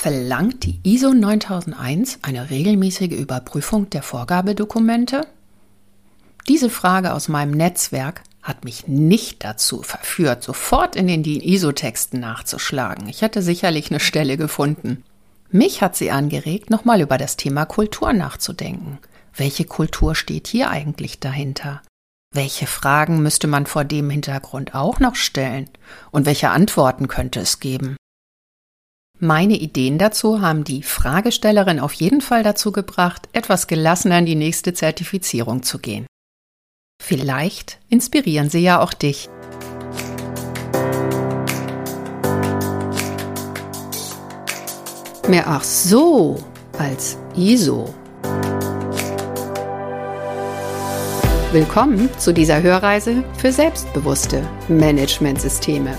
Verlangt die ISO 9001 eine regelmäßige Überprüfung der Vorgabedokumente? Diese Frage aus meinem Netzwerk hat mich nicht dazu verführt, sofort in den ISO-Texten nachzuschlagen. Ich hätte sicherlich eine Stelle gefunden. Mich hat sie angeregt, nochmal über das Thema Kultur nachzudenken. Welche Kultur steht hier eigentlich dahinter? Welche Fragen müsste man vor dem Hintergrund auch noch stellen? Und welche Antworten könnte es geben? Meine Ideen dazu haben die Fragestellerin auf jeden Fall dazu gebracht, etwas gelassener in die nächste Zertifizierung zu gehen. Vielleicht inspirieren sie ja auch dich. Mehr ach so als ISO. Willkommen zu dieser Hörreise für selbstbewusste Managementsysteme.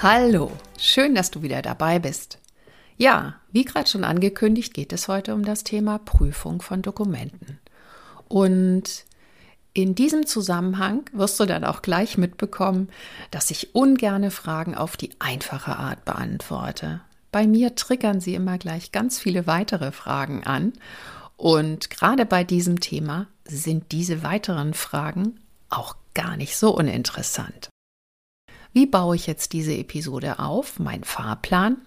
Hallo, schön, dass du wieder dabei bist. Ja, wie gerade schon angekündigt, geht es heute um das Thema Prüfung von Dokumenten. Und in diesem Zusammenhang wirst du dann auch gleich mitbekommen, dass ich ungerne Fragen auf die einfache Art beantworte. Bei mir triggern sie immer gleich ganz viele weitere Fragen an. Und gerade bei diesem Thema sind diese weiteren Fragen auch gar nicht so uninteressant. Wie baue ich jetzt diese Episode auf? Mein Fahrplan?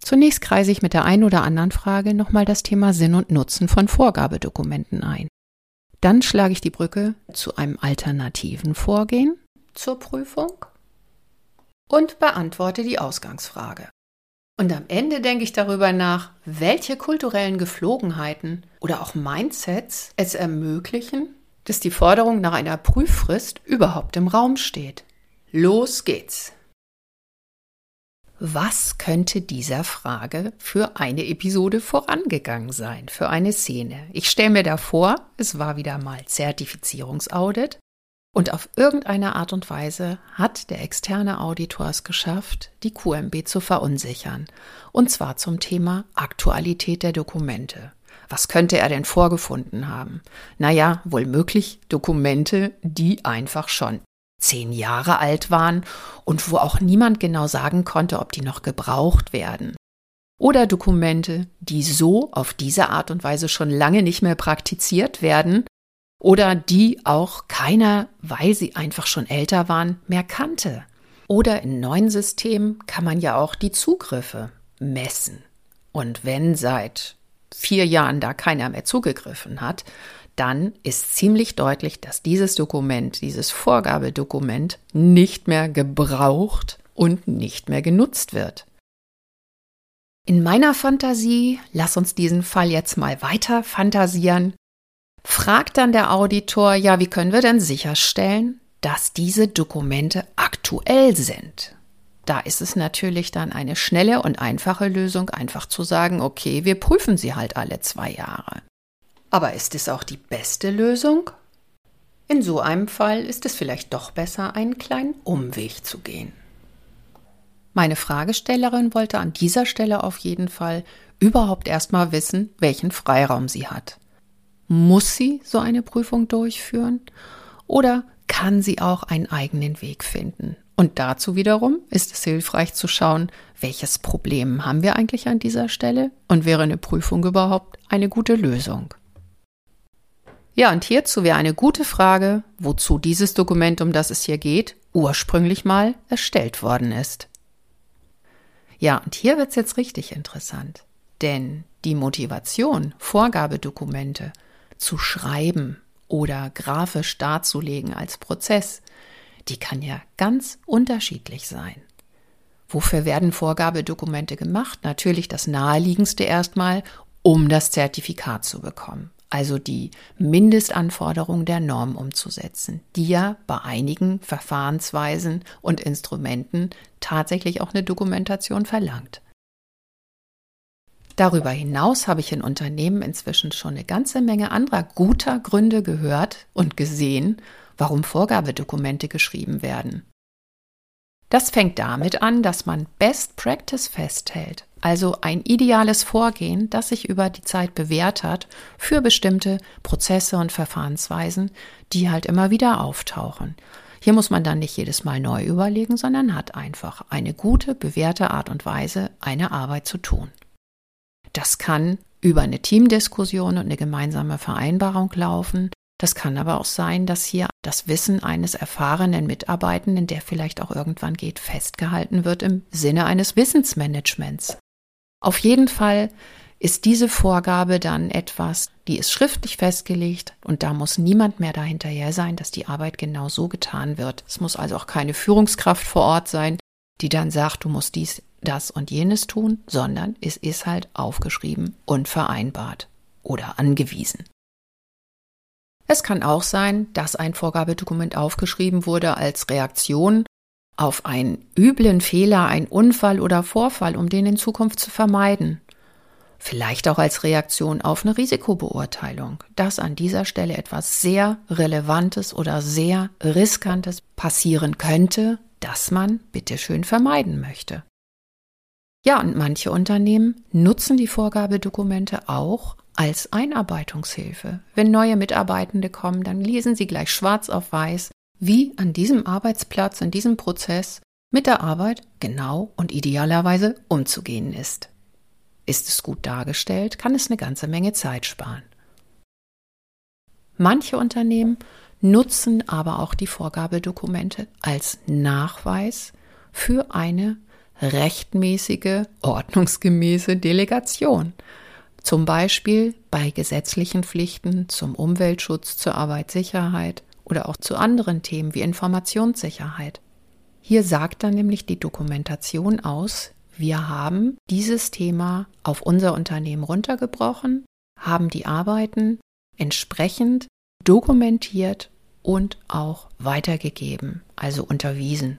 Zunächst kreise ich mit der einen oder anderen Frage nochmal das Thema Sinn und Nutzen von Vorgabedokumenten ein. Dann schlage ich die Brücke zu einem alternativen Vorgehen zur Prüfung und beantworte die Ausgangsfrage. Und am Ende denke ich darüber nach, welche kulturellen Geflogenheiten oder auch Mindsets es ermöglichen, dass die Forderung nach einer Prüffrist überhaupt im Raum steht. Los geht's! Was könnte dieser Frage für eine Episode vorangegangen sein, für eine Szene? Ich stelle mir da vor, es war wieder mal Zertifizierungsaudit und auf irgendeine Art und Weise hat der externe Auditor es geschafft, die QMB zu verunsichern. Und zwar zum Thema Aktualität der Dokumente. Was könnte er denn vorgefunden haben? Naja, wohl möglich Dokumente, die einfach schon zehn Jahre alt waren und wo auch niemand genau sagen konnte, ob die noch gebraucht werden. Oder Dokumente, die so auf diese Art und Weise schon lange nicht mehr praktiziert werden oder die auch keiner, weil sie einfach schon älter waren, mehr kannte. Oder in neuen Systemen kann man ja auch die Zugriffe messen. Und wenn seit vier Jahren da keiner mehr zugegriffen hat, dann ist ziemlich deutlich, dass dieses Dokument, dieses Vorgabedokument nicht mehr gebraucht und nicht mehr genutzt wird. In meiner Fantasie, lass uns diesen Fall jetzt mal weiter fantasieren, fragt dann der Auditor, ja, wie können wir denn sicherstellen, dass diese Dokumente aktuell sind? Da ist es natürlich dann eine schnelle und einfache Lösung, einfach zu sagen, okay, wir prüfen sie halt alle zwei Jahre. Aber ist es auch die beste Lösung? In so einem Fall ist es vielleicht doch besser, einen kleinen Umweg zu gehen. Meine Fragestellerin wollte an dieser Stelle auf jeden Fall überhaupt erstmal wissen, welchen Freiraum sie hat. Muss sie so eine Prüfung durchführen oder kann sie auch einen eigenen Weg finden? Und dazu wiederum ist es hilfreich zu schauen, welches Problem haben wir eigentlich an dieser Stelle und wäre eine Prüfung überhaupt eine gute Lösung? Ja, und hierzu wäre eine gute Frage, wozu dieses Dokument, um das es hier geht, ursprünglich mal erstellt worden ist. Ja, und hier wird es jetzt richtig interessant, denn die Motivation, Vorgabedokumente zu schreiben oder grafisch darzulegen als Prozess, die kann ja ganz unterschiedlich sein. Wofür werden Vorgabedokumente gemacht? Natürlich das naheliegendste erstmal, um das Zertifikat zu bekommen also die Mindestanforderungen der Norm umzusetzen, die ja bei einigen Verfahrensweisen und Instrumenten tatsächlich auch eine Dokumentation verlangt. Darüber hinaus habe ich in Unternehmen inzwischen schon eine ganze Menge anderer guter Gründe gehört und gesehen, warum Vorgabedokumente geschrieben werden. Das fängt damit an, dass man Best Practice festhält, also ein ideales Vorgehen, das sich über die Zeit bewährt hat für bestimmte Prozesse und Verfahrensweisen, die halt immer wieder auftauchen. Hier muss man dann nicht jedes Mal neu überlegen, sondern hat einfach eine gute, bewährte Art und Weise, eine Arbeit zu tun. Das kann über eine Teamdiskussion und eine gemeinsame Vereinbarung laufen. Das kann aber auch sein, dass hier das Wissen eines erfahrenen Mitarbeitenden, der vielleicht auch irgendwann geht, festgehalten wird im Sinne eines Wissensmanagements. Auf jeden Fall ist diese Vorgabe dann etwas, die ist schriftlich festgelegt und da muss niemand mehr dahinterher sein, dass die Arbeit genau so getan wird. Es muss also auch keine Führungskraft vor Ort sein, die dann sagt, du musst dies, das und jenes tun, sondern es ist halt aufgeschrieben und vereinbart oder angewiesen. Es kann auch sein, dass ein Vorgabedokument aufgeschrieben wurde als Reaktion auf einen üblen Fehler, einen Unfall oder Vorfall, um den in Zukunft zu vermeiden. Vielleicht auch als Reaktion auf eine Risikobeurteilung, dass an dieser Stelle etwas sehr Relevantes oder sehr Riskantes passieren könnte, das man bitteschön vermeiden möchte. Ja, und manche Unternehmen nutzen die Vorgabedokumente auch als Einarbeitungshilfe. Wenn neue Mitarbeitende kommen, dann lesen sie gleich schwarz auf weiß, wie an diesem Arbeitsplatz, in diesem Prozess mit der Arbeit genau und idealerweise umzugehen ist. Ist es gut dargestellt, kann es eine ganze Menge Zeit sparen. Manche Unternehmen nutzen aber auch die Vorgabedokumente als Nachweis für eine rechtmäßige, ordnungsgemäße Delegation. Zum Beispiel bei gesetzlichen Pflichten zum Umweltschutz, zur Arbeitssicherheit oder auch zu anderen Themen wie Informationssicherheit. Hier sagt dann nämlich die Dokumentation aus, wir haben dieses Thema auf unser Unternehmen runtergebrochen, haben die Arbeiten entsprechend dokumentiert und auch weitergegeben, also unterwiesen.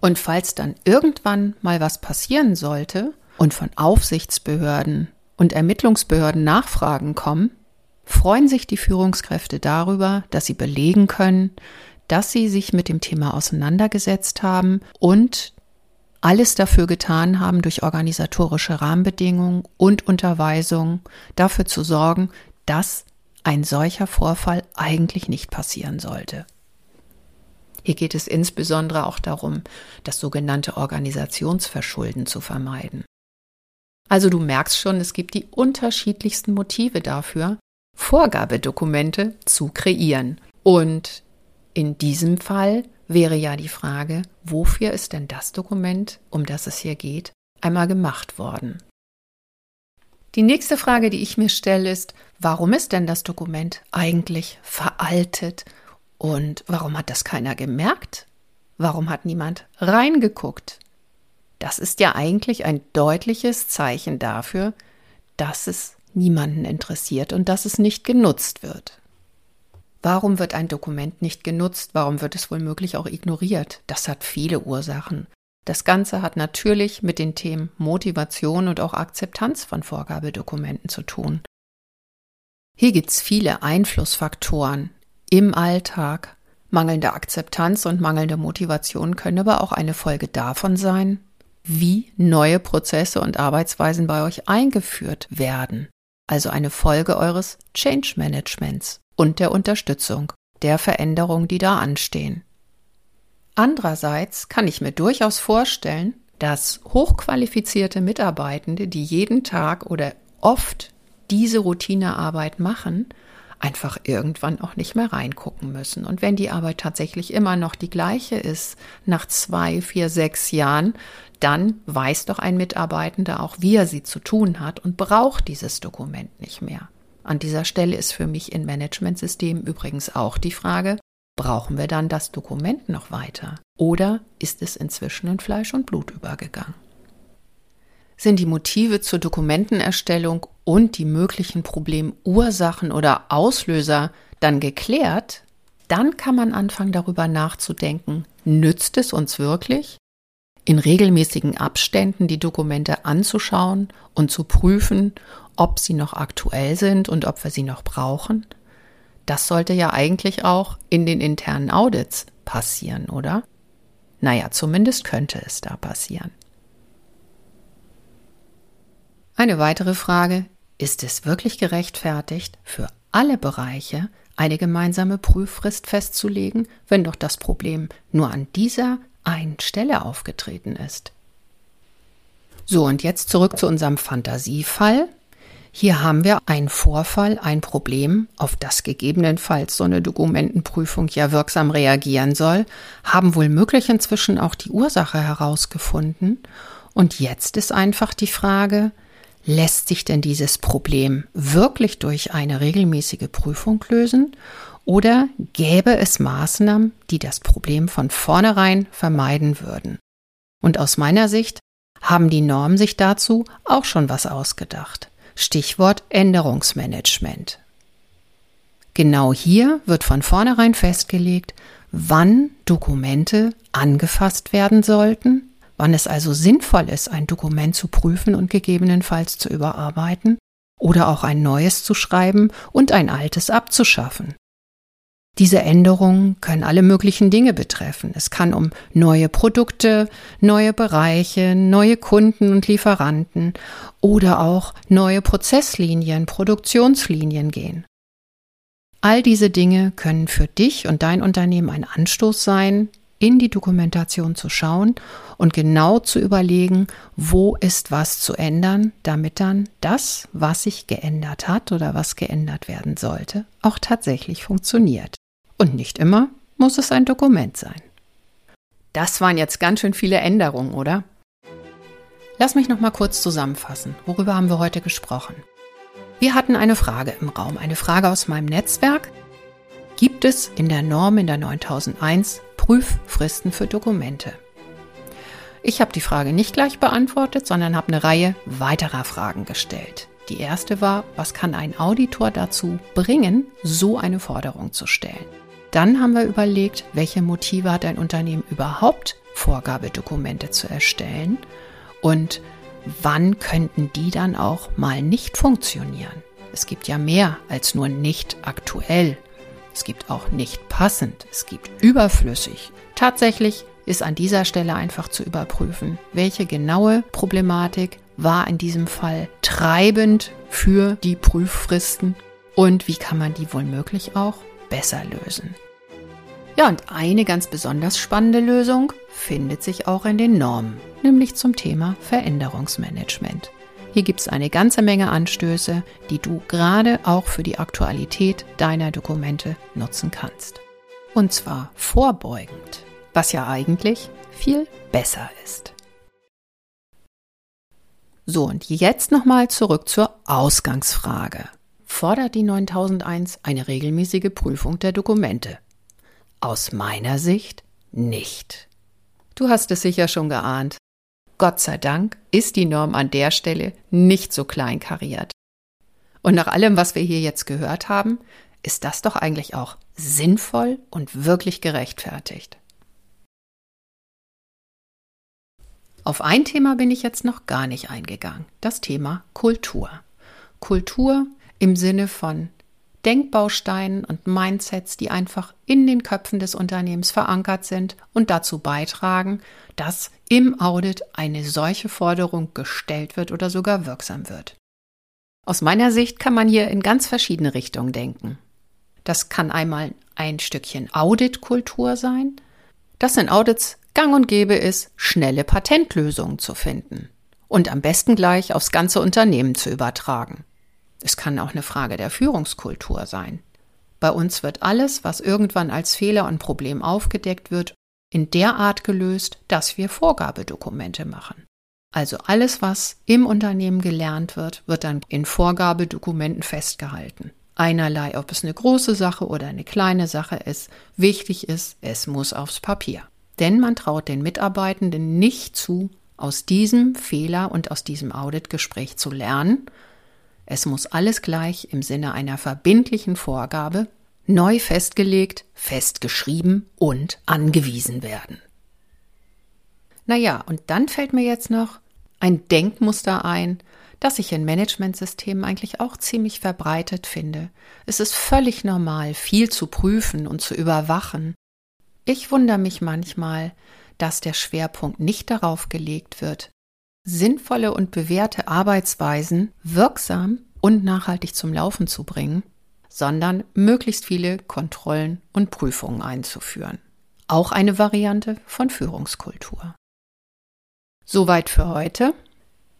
Und falls dann irgendwann mal was passieren sollte und von Aufsichtsbehörden und Ermittlungsbehörden Nachfragen kommen, freuen sich die Führungskräfte darüber, dass sie belegen können, dass sie sich mit dem Thema auseinandergesetzt haben und alles dafür getan haben, durch organisatorische Rahmenbedingungen und Unterweisung dafür zu sorgen, dass ein solcher Vorfall eigentlich nicht passieren sollte. Hier geht es insbesondere auch darum, das sogenannte Organisationsverschulden zu vermeiden. Also du merkst schon, es gibt die unterschiedlichsten Motive dafür, Vorgabedokumente zu kreieren. Und in diesem Fall wäre ja die Frage, wofür ist denn das Dokument, um das es hier geht, einmal gemacht worden? Die nächste Frage, die ich mir stelle, ist, warum ist denn das Dokument eigentlich veraltet und warum hat das keiner gemerkt? Warum hat niemand reingeguckt? Das ist ja eigentlich ein deutliches Zeichen dafür, dass es niemanden interessiert und dass es nicht genutzt wird. Warum wird ein Dokument nicht genutzt? Warum wird es womöglich auch ignoriert? Das hat viele Ursachen. Das Ganze hat natürlich mit den Themen Motivation und auch Akzeptanz von Vorgabedokumenten zu tun. Hier gibt es viele Einflussfaktoren im Alltag. Mangelnde Akzeptanz und mangelnde Motivation können aber auch eine Folge davon sein, wie neue Prozesse und Arbeitsweisen bei euch eingeführt werden also eine Folge eures Change Managements und der Unterstützung der Veränderungen, die da anstehen. Andererseits kann ich mir durchaus vorstellen, dass hochqualifizierte Mitarbeitende, die jeden Tag oder oft diese Routinearbeit machen, einfach irgendwann auch nicht mehr reingucken müssen. Und wenn die Arbeit tatsächlich immer noch die gleiche ist, nach zwei, vier, sechs Jahren, dann weiß doch ein Mitarbeitender auch, wie er sie zu tun hat und braucht dieses Dokument nicht mehr. An dieser Stelle ist für mich in Managementsystemen übrigens auch die Frage, brauchen wir dann das Dokument noch weiter? Oder ist es inzwischen in Fleisch und Blut übergegangen? Sind die Motive zur Dokumentenerstellung und die möglichen Problemursachen oder Auslöser dann geklärt, dann kann man anfangen darüber nachzudenken, nützt es uns wirklich? in regelmäßigen Abständen die Dokumente anzuschauen und zu prüfen, ob sie noch aktuell sind und ob wir sie noch brauchen? Das sollte ja eigentlich auch in den internen Audits passieren, oder? Naja, zumindest könnte es da passieren. Eine weitere Frage, ist es wirklich gerechtfertigt, für alle Bereiche eine gemeinsame Prüffrist festzulegen, wenn doch das Problem nur an dieser einen Stelle aufgetreten ist? So, und jetzt zurück zu unserem Fantasiefall. Hier haben wir einen Vorfall, ein Problem, auf das gegebenenfalls so eine Dokumentenprüfung ja wirksam reagieren soll, haben wohl möglich inzwischen auch die Ursache herausgefunden. Und jetzt ist einfach die Frage, lässt sich denn dieses Problem wirklich durch eine regelmäßige Prüfung lösen? Oder gäbe es Maßnahmen, die das Problem von vornherein vermeiden würden? Und aus meiner Sicht haben die Normen sich dazu auch schon was ausgedacht. Stichwort Änderungsmanagement. Genau hier wird von vornherein festgelegt, wann Dokumente angefasst werden sollten, wann es also sinnvoll ist, ein Dokument zu prüfen und gegebenenfalls zu überarbeiten oder auch ein neues zu schreiben und ein altes abzuschaffen. Diese Änderungen können alle möglichen Dinge betreffen. Es kann um neue Produkte, neue Bereiche, neue Kunden und Lieferanten oder auch neue Prozesslinien, Produktionslinien gehen. All diese Dinge können für dich und dein Unternehmen ein Anstoß sein, in die Dokumentation zu schauen und genau zu überlegen, wo ist was zu ändern, damit dann das, was sich geändert hat oder was geändert werden sollte, auch tatsächlich funktioniert. Und nicht immer muss es ein Dokument sein. Das waren jetzt ganz schön viele Änderungen, oder? Lass mich noch mal kurz zusammenfassen. Worüber haben wir heute gesprochen? Wir hatten eine Frage im Raum, eine Frage aus meinem Netzwerk. Gibt es in der Norm in der 9001 Prüffristen für Dokumente? Ich habe die Frage nicht gleich beantwortet, sondern habe eine Reihe weiterer Fragen gestellt. Die erste war, was kann ein Auditor dazu bringen, so eine Forderung zu stellen? Dann haben wir überlegt, welche Motive hat ein Unternehmen überhaupt, Vorgabedokumente zu erstellen und wann könnten die dann auch mal nicht funktionieren. Es gibt ja mehr als nur nicht aktuell. Es gibt auch nicht passend. Es gibt überflüssig. Tatsächlich ist an dieser Stelle einfach zu überprüfen, welche genaue Problematik war in diesem Fall treibend für die Prüffristen und wie kann man die wohl auch besser lösen. Ja, und eine ganz besonders spannende Lösung findet sich auch in den Normen, nämlich zum Thema Veränderungsmanagement. Hier gibt es eine ganze Menge Anstöße, die du gerade auch für die Aktualität deiner Dokumente nutzen kannst. Und zwar vorbeugend, was ja eigentlich viel besser ist. So, und jetzt nochmal zurück zur Ausgangsfrage. Fordert die 9001 eine regelmäßige Prüfung der Dokumente? Aus meiner Sicht nicht. Du hast es sicher schon geahnt. Gott sei Dank ist die Norm an der Stelle nicht so kleinkariert. Und nach allem, was wir hier jetzt gehört haben, ist das doch eigentlich auch sinnvoll und wirklich gerechtfertigt. Auf ein Thema bin ich jetzt noch gar nicht eingegangen, das Thema Kultur. Kultur im Sinne von Denkbausteinen und Mindsets, die einfach in den Köpfen des Unternehmens verankert sind und dazu beitragen, dass im Audit eine solche Forderung gestellt wird oder sogar wirksam wird. Aus meiner Sicht kann man hier in ganz verschiedene Richtungen denken. Das kann einmal ein Stückchen Auditkultur sein, dass in Audits gang und gäbe ist, schnelle Patentlösungen zu finden und am besten gleich aufs ganze Unternehmen zu übertragen. Es kann auch eine Frage der Führungskultur sein. Bei uns wird alles, was irgendwann als Fehler und Problem aufgedeckt wird, in der Art gelöst, dass wir Vorgabedokumente machen. Also alles, was im Unternehmen gelernt wird, wird dann in Vorgabedokumenten festgehalten. Einerlei, ob es eine große Sache oder eine kleine Sache ist, wichtig ist, es muss aufs Papier. Denn man traut den Mitarbeitenden nicht zu, aus diesem Fehler und aus diesem Auditgespräch zu lernen, es muss alles gleich im Sinne einer verbindlichen Vorgabe neu festgelegt, festgeschrieben und angewiesen werden. Naja, und dann fällt mir jetzt noch ein Denkmuster ein, das ich in Managementsystemen eigentlich auch ziemlich verbreitet finde. Es ist völlig normal, viel zu prüfen und zu überwachen. Ich wundere mich manchmal, dass der Schwerpunkt nicht darauf gelegt wird, sinnvolle und bewährte Arbeitsweisen wirksam und nachhaltig zum Laufen zu bringen, sondern möglichst viele Kontrollen und Prüfungen einzuführen. Auch eine Variante von Führungskultur. Soweit für heute.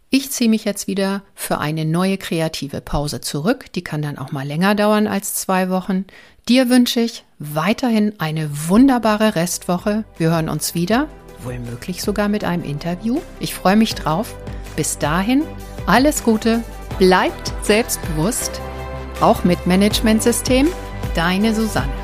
Ich ziehe mich jetzt wieder für eine neue kreative Pause zurück. Die kann dann auch mal länger dauern als zwei Wochen. Dir wünsche ich weiterhin eine wunderbare Restwoche. Wir hören uns wieder, wohl sogar mit einem Interview. Ich freue mich drauf. Bis dahin, alles Gute, bleibt selbstbewusst, auch mit Managementsystem. Deine Susanne.